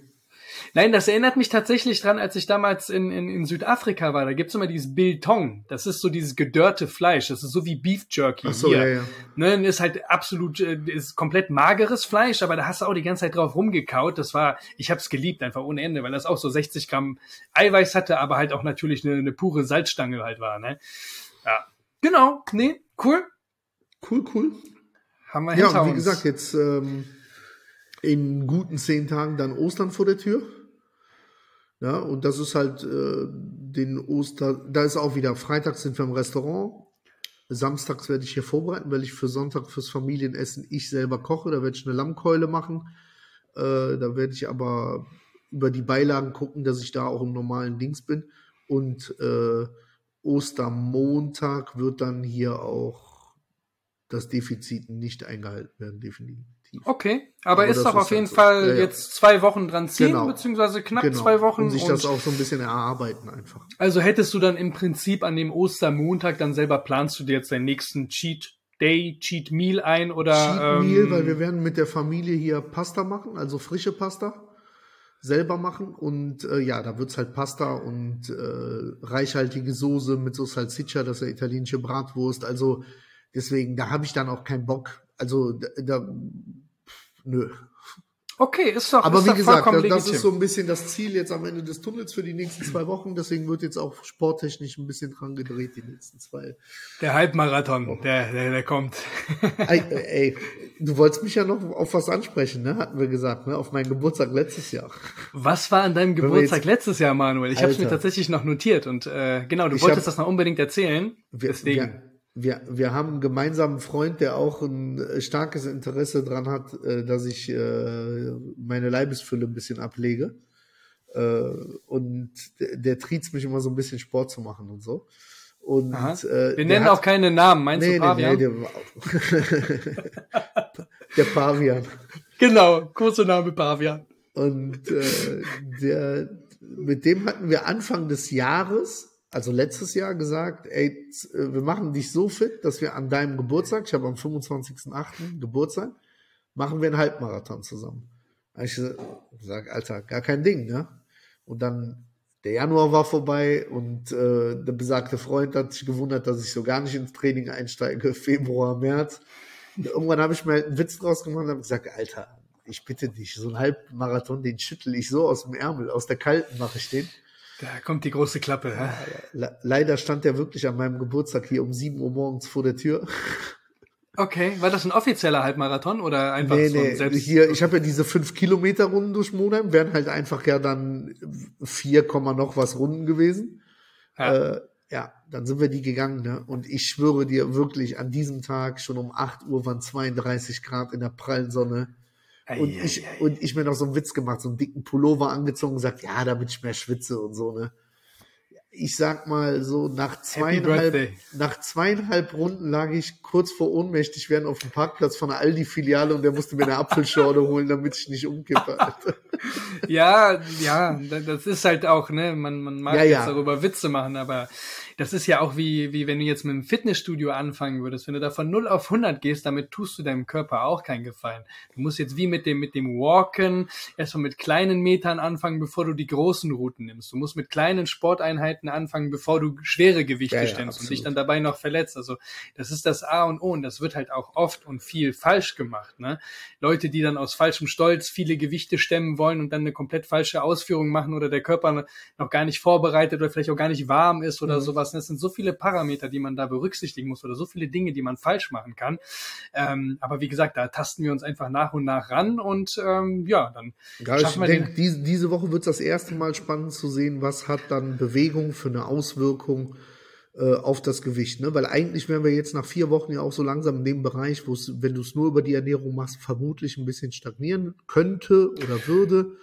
Nein, das erinnert mich tatsächlich dran, als ich damals in, in, in Südafrika war. Da gibt's immer dieses Biltong. Das ist so dieses gedörrte Fleisch. Das ist so wie Beef Jerky. Ach so, hier. ja, ja. Ne, ist halt absolut, äh, ist komplett mageres Fleisch, aber da hast du auch die ganze Zeit drauf rumgekaut. Das war, ich hab's geliebt, einfach ohne Ende, weil das auch so 60 Gramm Eiweiß hatte, aber halt auch natürlich eine, eine pure Salzstange halt war. Ne? Ja, genau. Nee, cool. Cool, cool. Haben wir hinter Ja, wie uns. gesagt, jetzt ähm, in guten zehn Tagen dann Ostern vor der Tür. Ja, und das ist halt äh, den Oster, da ist auch wieder, freitags sind wir im Restaurant, samstags werde ich hier vorbereiten, weil ich für Sonntag fürs Familienessen ich selber koche, da werde ich eine Lammkeule machen, äh, da werde ich aber über die Beilagen gucken, dass ich da auch im normalen Dings bin. Und äh, Ostermontag wird dann hier auch das Defizit nicht eingehalten werden, definitiv. Okay, aber, aber ist doch auf jeden so. Fall ja, ja. jetzt zwei Wochen dran ziehen, genau. beziehungsweise knapp genau. zwei Wochen. Und sich und das auch so ein bisschen erarbeiten einfach. Also hättest du dann im Prinzip an dem Ostermontag dann selber planst du dir jetzt deinen nächsten Cheat Day Cheat Meal ein oder Cheat Meal, ähm, weil wir werden mit der Familie hier Pasta machen, also frische Pasta selber machen und äh, ja, da wird's halt Pasta und äh, reichhaltige Soße mit so Salsiccia, das ist ja italienische Bratwurst, also deswegen, da habe ich dann auch keinen Bock, also da, da nö, Okay, ist doch Aber ist wie doch gesagt, das, legitim. das ist so ein bisschen das Ziel jetzt am Ende des Tunnels für die nächsten zwei Wochen. Deswegen wird jetzt auch sporttechnisch ein bisschen dran gedreht, die nächsten zwei. Der Halbmarathon, oh. der, der, der kommt. ey, ey, du wolltest mich ja noch auf was ansprechen, ne? Hatten wir gesagt, ne? Auf meinen Geburtstag letztes Jahr. Was war an deinem Geburtstag letztes Jahr, Manuel? Ich habe es mir tatsächlich noch notiert und äh, genau, du ich wolltest hab, das noch unbedingt erzählen. Wir, deswegen. Wir, wir, wir haben einen gemeinsamen Freund, der auch ein äh, starkes Interesse dran hat, äh, dass ich äh, meine Leibesfülle ein bisschen ablege. Und der, der triezt mich immer so ein bisschen Sport zu machen und so. Und, äh, wir nennen hat, auch keine Namen, meinst nee, du Pavian? Nee, nee, der, der Pavian. Genau, kurzer Name Pavian. Und äh, der, mit dem hatten wir Anfang des Jahres also letztes Jahr gesagt, ey, äh, wir machen dich so fit, dass wir an deinem Geburtstag, ich habe am 25.08. Geburtstag, machen wir einen Halbmarathon zusammen. Ich sage, Alter, gar kein Ding, ne? Und dann der Januar war vorbei und äh, der besagte Freund hat sich gewundert, dass ich so gar nicht ins Training einsteige, Februar, März. Und irgendwann habe ich mir halt einen Witz draus gemacht und habe gesagt, Alter, ich bitte dich, so einen Halbmarathon, den schüttel ich so aus dem Ärmel, aus der kalten mache ich den. Da kommt die große Klappe. Ja, leider stand der wirklich an meinem Geburtstag hier um 7 Uhr morgens vor derÜr. Okay, war das ein offizieller Halbmarathon oder einfach nee, so ein nee. Selbst Hier, ich habe ja diese 5 Kilometer Runden durch Monheim, wären halt einfach ja dann 4, noch was Runden gewesen. Ja. Äh, ja, dann sind wir die gegangen, ne? Und ich schwöre dir wirklich, an diesem Tag schon um 8 Uhr waren 32 Grad in der prallen Sonne. Und ich, und ich mir noch so einen Witz gemacht, so einen dicken Pullover angezogen und gesagt, ja, damit ich mehr schwitze und so, ne. Ich sag mal so, nach zweieinhalb, nach zweieinhalb Runden lag ich kurz vor ohnmächtig werden auf dem Parkplatz von der Aldi-Filiale und der musste mir eine Apfelschorle holen, damit ich nicht umkippe. ja, ja, das ist halt auch, ne, man, man mag ja, jetzt ja. darüber Witze machen, aber das ist ja auch wie, wie wenn du jetzt mit einem Fitnessstudio anfangen würdest. Wenn du da von 0 auf 100 gehst, damit tust du deinem Körper auch keinen Gefallen. Du musst jetzt wie mit dem, mit dem Walken erstmal mit kleinen Metern anfangen, bevor du die großen Routen nimmst. Du musst mit kleinen Sporteinheiten anfangen, bevor du schwere Gewichte ja, stemmst ja, und dich dann dabei noch verletzt. Also das ist das A und O und das wird halt auch oft und viel falsch gemacht. Ne? Leute, die dann aus falschem Stolz viele Gewichte stemmen wollen und dann eine komplett falsche Ausführung machen oder der Körper noch gar nicht vorbereitet oder vielleicht auch gar nicht warm ist oder mhm. sowas lassen. Es sind so viele Parameter, die man da berücksichtigen muss oder so viele Dinge, die man falsch machen kann. Ähm, aber wie gesagt, da tasten wir uns einfach nach und nach ran und ähm, ja, dann ja, schaffen wir denke, diese, diese Woche wird es das erste Mal spannend zu sehen, was hat dann Bewegung für eine Auswirkung äh, auf das Gewicht, ne? Weil eigentlich wären wir jetzt nach vier Wochen ja auch so langsam in dem Bereich, wo es, wenn du es nur über die Ernährung machst, vermutlich ein bisschen stagnieren könnte oder würde.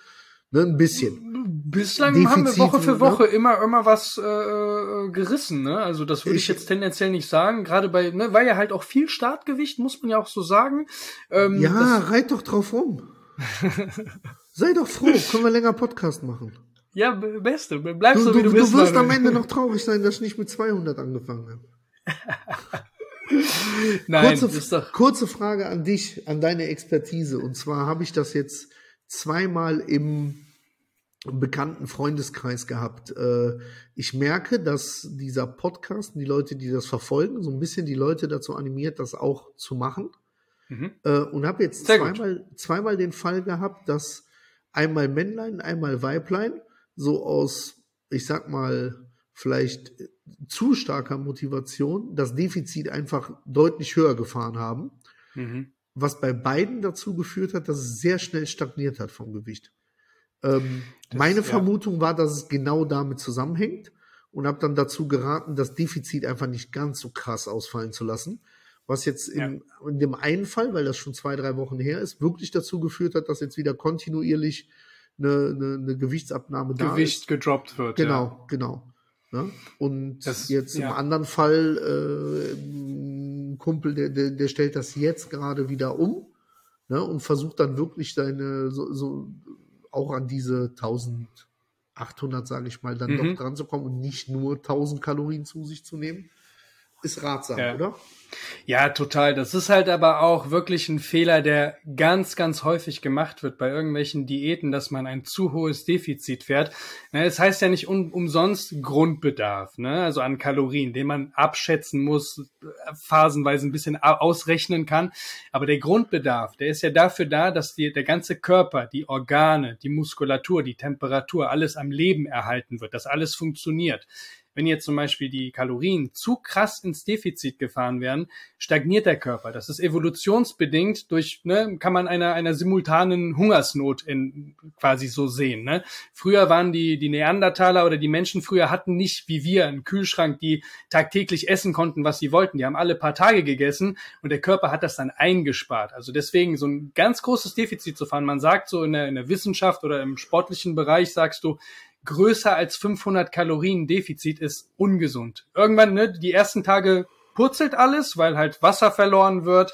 Ne, ein bisschen. Bislang Defizit, haben wir Woche für Woche ne? immer immer was äh, äh, gerissen, ne? Also das würde ich, ich, jetzt tendenziell nicht sagen. Gerade bei, ne, weil ja halt auch viel Startgewicht, muss man ja auch so sagen. Ähm, ja, reit doch drauf rum. Sei doch froh, können wir länger Podcast machen. Ja, beste, bleib so wie du, du bist. Du wirst am Ende noch traurig sein, dass ich nicht mit 200 angefangen habe. Nein, kurze, kurze Frage an dich, an deine Expertise. Und zwar habe ich das jetzt zweimal im bekannten Freundeskreis gehabt. Äh, ich merke, dass dieser Podcast, die Leute, die das verfolgen, so ein bisschen die Leute dazu animiert, das auch zu machen. Mhm. Äh, und habe jetzt zweimal, zweimal den Fall gehabt, dass einmal Männlein, einmal Weiblein so aus, ich sag mal, vielleicht zu starker Motivation das Defizit einfach deutlich höher gefahren haben. Mhm was bei beiden dazu geführt hat, dass es sehr schnell stagniert hat vom Gewicht. Ähm, das, meine ja. Vermutung war, dass es genau damit zusammenhängt und habe dann dazu geraten, das Defizit einfach nicht ganz so krass ausfallen zu lassen. Was jetzt in, ja. in dem einen Fall, weil das schon zwei, drei Wochen her ist, wirklich dazu geführt hat, dass jetzt wieder kontinuierlich eine, eine, eine Gewichtsabnahme da Gewicht gedroppt wird. Genau, ja. genau. Ne? Und das, jetzt im anderen Fall äh, ein Kumpel, der, der, der stellt das jetzt gerade wieder um ne, und versucht dann wirklich seine, so, so auch an diese 1800, sage ich mal, dann mhm. doch dran zu kommen und nicht nur 1000 Kalorien zu sich zu nehmen. Ist ratsam, Ja. oder? Ja, total. Das ist halt aber auch wirklich ein Fehler, der ganz, ganz häufig gemacht wird bei irgendwelchen Diäten, dass man ein zu hohes Defizit fährt. Es heißt ja nicht un umsonst Grundbedarf, ne? also an Kalorien, den man abschätzen muss, äh, phasenweise ein bisschen ausrechnen kann. Aber der Grundbedarf, der ist ja dafür da, dass die, der ganze Körper, die Organe, die Muskulatur, die Temperatur, alles am Leben erhalten wird, dass alles funktioniert. Wenn jetzt zum Beispiel die Kalorien zu krass ins Defizit gefahren werden, stagniert der Körper. Das ist evolutionsbedingt durch, ne, kann man einer, einer simultanen Hungersnot in, quasi so sehen. Ne? Früher waren die, die Neandertaler oder die Menschen früher hatten nicht wie wir einen Kühlschrank, die tagtäglich essen konnten, was sie wollten. Die haben alle paar Tage gegessen und der Körper hat das dann eingespart. Also deswegen so ein ganz großes Defizit zu fahren. Man sagt so in der, in der Wissenschaft oder im sportlichen Bereich sagst du, größer als 500 Kalorien Defizit ist ungesund. Irgendwann, ne, die ersten Tage purzelt alles, weil halt Wasser verloren wird,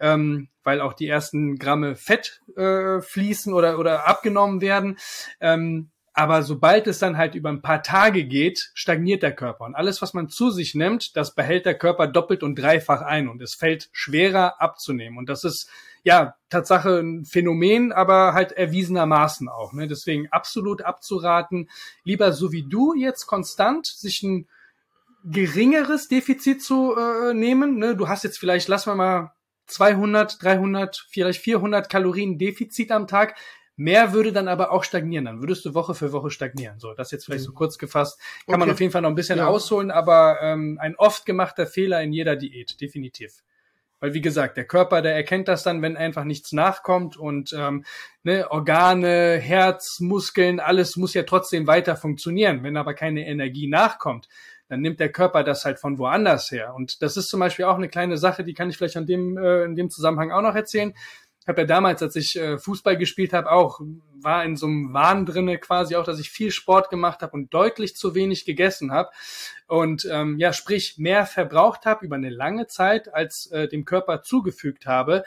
ähm, weil auch die ersten Gramme Fett äh, fließen oder, oder abgenommen werden. Ähm, aber sobald es dann halt über ein paar Tage geht, stagniert der Körper. Und alles, was man zu sich nimmt, das behält der Körper doppelt und dreifach ein. Und es fällt schwerer abzunehmen. Und das ist ja Tatsache ein Phänomen, aber halt erwiesenermaßen auch. Ne? Deswegen absolut abzuraten, lieber so wie du jetzt konstant sich ein geringeres Defizit zu äh, nehmen. Ne? Du hast jetzt vielleicht, lass mal mal 200, 300, vielleicht 400 Kalorien Defizit am Tag. Mehr würde dann aber auch stagnieren. Dann würdest du Woche für Woche stagnieren. So, das jetzt vielleicht so kurz gefasst. Kann man Okay. auf jeden Fall noch ein bisschen Ja. ausholen, aber ähm, ein oft gemachter Fehler in jeder Diät, definitiv. Weil wie gesagt, der Körper, der erkennt das dann, wenn einfach nichts nachkommt und ähm, ne, Organe, Herz, Muskeln, alles muss ja trotzdem weiter funktionieren. Wenn aber keine Energie nachkommt, dann nimmt der Körper das halt von woanders her. Und das ist zum Beispiel auch eine kleine Sache, die kann ich vielleicht an dem, äh, in dem Zusammenhang auch noch erzählen. Ich habe ja damals, als ich äh, Fußball gespielt habe, auch war in so einem Wahn drinne quasi auch, dass ich viel Sport gemacht habe und deutlich zu wenig gegessen habe und ähm, ja, sprich mehr verbraucht habe über eine lange Zeit, als äh, dem Körper zugefügt habe.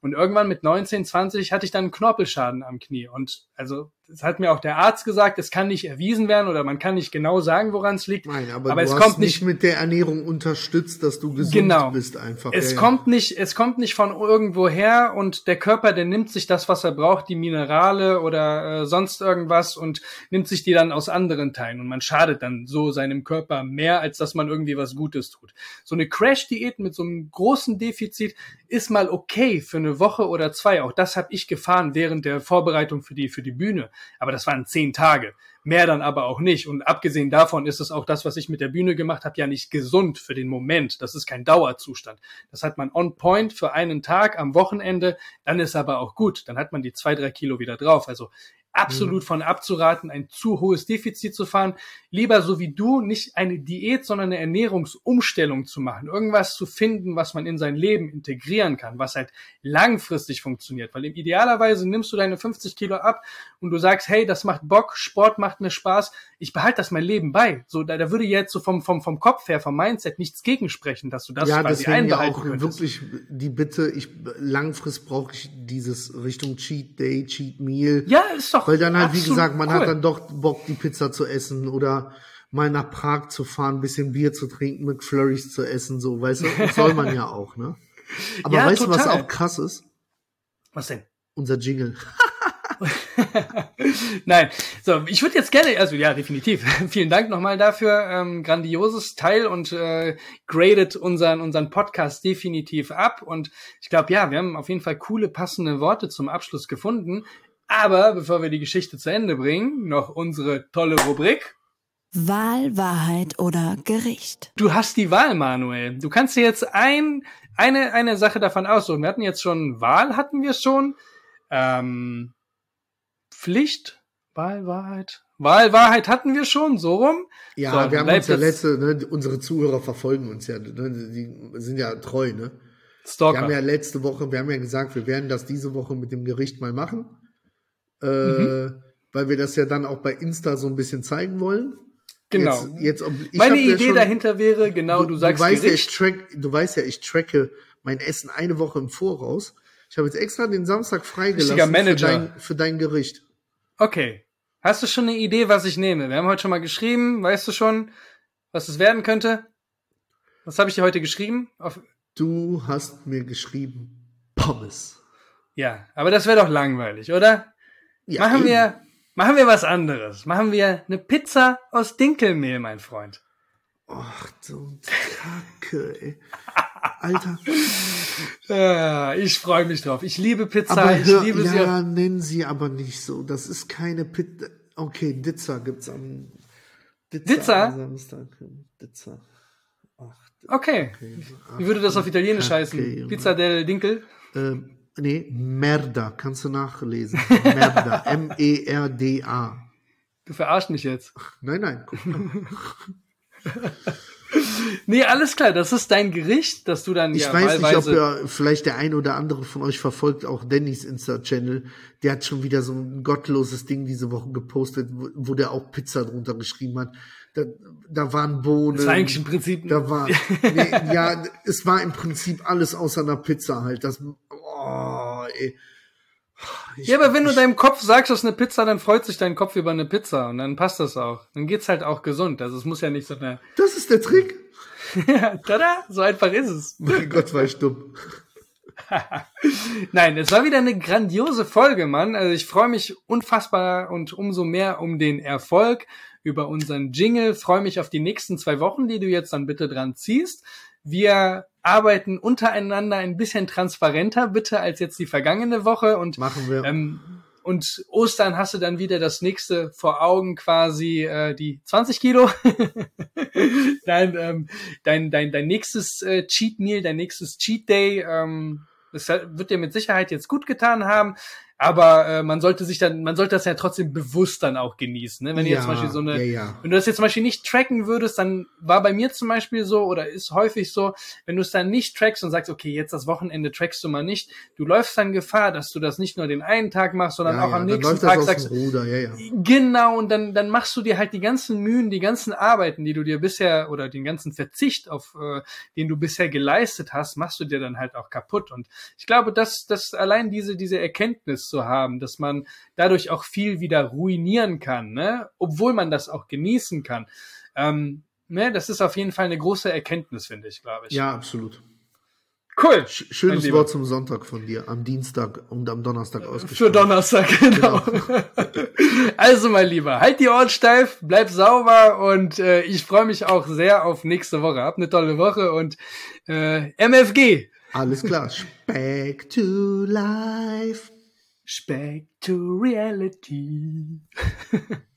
Und irgendwann mit 19, 20 hatte ich dann einen Knorpelschaden am Knie. Und also, das hat mir auch der Arzt gesagt, es kann nicht erwiesen werden oder man kann nicht genau sagen, woran es liegt. Nein, aber, Aber du es hast kommt nicht mit der Ernährung unterstützt, dass du gesund Genau. bist einfach. Es Ja, ja. kommt nicht, es kommt nicht von irgendwo her und der Körper, der nimmt sich das, was er braucht, die Minerale oder äh, sonst irgendwas und nimmt sich die dann aus anderen Teilen und man schadet dann so seinem Körper mehr, als dass man irgendwie was Gutes tut. So eine Crash-Diät mit so einem großen Defizit ist mal okay für eine Woche oder zwei. Auch das habe ich gefahren während der Vorbereitung für die für die Bühne. Aber das waren zehn Tage. Mehr dann aber auch nicht. Und abgesehen davon ist es auch das, was ich mit der Bühne gemacht habe, ja nicht gesund für den Moment. Das ist kein Dauerzustand. Das hat man on point für einen Tag am Wochenende. Dann ist aber auch gut. Dann hat man die zwei, drei Kilo wieder drauf. Also absolut von abzuraten, ein zu hohes Defizit zu fahren. Lieber so wie du nicht eine Diät, sondern eine Ernährungsumstellung zu machen. Irgendwas zu finden, was man in sein Leben integrieren kann, was halt langfristig funktioniert. Weil im idealerweise nimmst du deine 50 Kilo ab und du sagst, hey, das macht Bock, Sport macht mir Spaß, ich behalte das mein Leben bei. So, da, da würde jetzt so vom, vom, vom Kopf her, vom Mindset nichts gegensprechen, dass du das ja, quasi deswegen ja auch könntest. wirklich die Bitte, ich langfristig brauche ich dieses Richtung Cheat Day, Cheat Meal. Ja, ist doch. Weil dann halt, wie gesagt, man cool. hat dann doch Bock, die Pizza zu essen oder mal nach Prag zu fahren, ein bisschen Bier zu trinken, mit Flurries zu essen, so, weißt du, das soll man ja auch, ne? Aber Ja, weißt du, was total. auch krass ist? Was denn? Unser Jingle. Nein, so, ich würde jetzt gerne, also ja, definitiv. Vielen Dank nochmal dafür. Ähm, grandioses Teil und äh, gradet unseren, unseren Podcast definitiv ab. Und ich glaube, ja, wir haben auf jeden Fall coole, passende Worte zum Abschluss gefunden. Aber bevor wir die Geschichte zu Ende bringen, noch unsere tolle Rubrik. Wahl, Wahrheit oder Gericht. Du hast die Wahl, Manuel. Du kannst dir jetzt ein, eine, eine Sache davon aussuchen. Wir hatten jetzt schon Wahl, hatten wir schon. Ähm, Pflicht, Wahl, Wahrheit. Wahl, Wahrheit hatten wir schon, so rum. Ja, So, wir haben uns ja letzte, ne, unsere Zuhörer verfolgen uns ja, ne, die sind ja treu, ne? Wir Stalker. haben ja letzte Woche, wir haben ja gesagt, wir werden das diese Woche mit dem Gericht mal machen. Äh, Mhm. weil wir das ja dann auch bei Insta so ein bisschen zeigen wollen. genau. Jetzt, jetzt, Meine ja Idee schon- dahinter wäre, genau, du, sagst weißt ja, ich track, du weißt ja, ich tracke mein Essen eine Woche im Voraus. Ich habe jetzt extra den Samstag freigelassen. Für, dein, für dein Gericht. Okay. Hast du schon eine Idee, was ich nehme? Wir haben heute schon mal geschrieben. Weißt du schon, was es werden könnte? Was habe ich dir heute geschrieben? Auf, Du hast mir geschrieben Pommes. ja, aber das wäre doch langweilig, oder? Ja, machen eben. wir, machen wir was anderes. Machen wir eine Pizza aus Dinkelmehl, mein Freund. Ach, so Kacke, ey. Alter. Ja, ich freue mich drauf. Ich liebe Pizza, Aber ich hör, liebe sie. ja, nennen sie aber nicht so. Das ist keine Pizza. Okay, Dizza gibt's am Dizza? am Samstag. Dizza. Ach, Okay. okay. Wie würde das auf Italienisch Kacke, heißen? Junge. Pizza del Dinkel? Ähm, nee, Merda. Kannst du nachlesen. Merda. M-E-R-D-A. Du verarschst mich jetzt. Nein, nein, guck mal. Nee, alles klar, das ist dein Gericht, dass du dann Ich ja weiß nicht, ob ja vielleicht der eine oder andere von euch verfolgt auch Dannys Insta-Channel. Der hat schon wieder so ein gottloses Ding diese Woche gepostet, wo, wo der auch Pizza drunter geschrieben hat. Da, da waren Bohnen. das ist eigentlich im Prinzip... Da war, nee, ja, es war im Prinzip alles außer einer Pizza halt. Das, oh, ey. Ich, ja, aber wenn du ich, deinem Kopf sagst, das ist eine Pizza, dann freut sich dein Kopf über eine Pizza und dann passt das auch. Dann geht's halt auch gesund. Also es muss ja nicht so eine... das ist der Trick. Tada, so einfach ist es. Mein Gott, war ich dumm. Nein, es war wieder eine grandiose Folge, Mann. Also ich freue mich unfassbar und umso mehr um den Erfolg über unseren Jingle. Freue mich auf die nächsten zwei Wochen, die du jetzt dann bitte dran ziehst. Wir arbeiten untereinander ein bisschen transparenter, bitte, als jetzt die vergangene Woche. Und Machen wir. ähm, und Ostern hast du dann wieder das nächste vor Augen quasi äh, die 20 Kilo. dein, ähm, dein, dein, dein nächstes äh, Cheat Meal, dein nächstes Cheat Day. Ähm, das wird dir mit Sicherheit jetzt gut getan haben. Aber äh, man sollte sich dann, man sollte das ja trotzdem bewusst dann auch genießen. Ne? Wenn du jetzt zum Beispiel so eine, ja, ja. wenn du das jetzt zum Beispiel nicht tracken würdest, dann war bei mir zum Beispiel so oder ist häufig so, wenn du es dann nicht trackst und sagst, okay, jetzt das Wochenende trackst du mal nicht, du läufst dann Gefahr, dass du das nicht nur den einen Tag machst, sondern ja, auch ja, am nächsten Tag sagst, ja, ja. Genau, und dann, dann machst du dir halt die ganzen Mühen, die ganzen Arbeiten, die du dir bisher oder den ganzen Verzicht auf, äh, den du bisher geleistet hast, machst du dir dann halt auch kaputt. Und ich glaube, dass, dass allein diese, diese Erkenntnis zu haben, dass man dadurch auch viel wieder ruinieren kann, ne? obwohl man das auch genießen kann, ähm, ne? das ist auf jeden Fall eine große Erkenntnis, finde ich, glaube ich. Ja, absolut. Cool. Schönes. Wort zum Sonntag von dir. Am Dienstag und am Donnerstag Für ausgestrahlt. Donnerstag, genau. also, mein Lieber, halt die Ohren steif, bleib sauber und äh, ich freue mich auch sehr auf nächste Woche. Hab eine tolle Woche und äh, MFG. Alles klar. Back to life. Back to reality.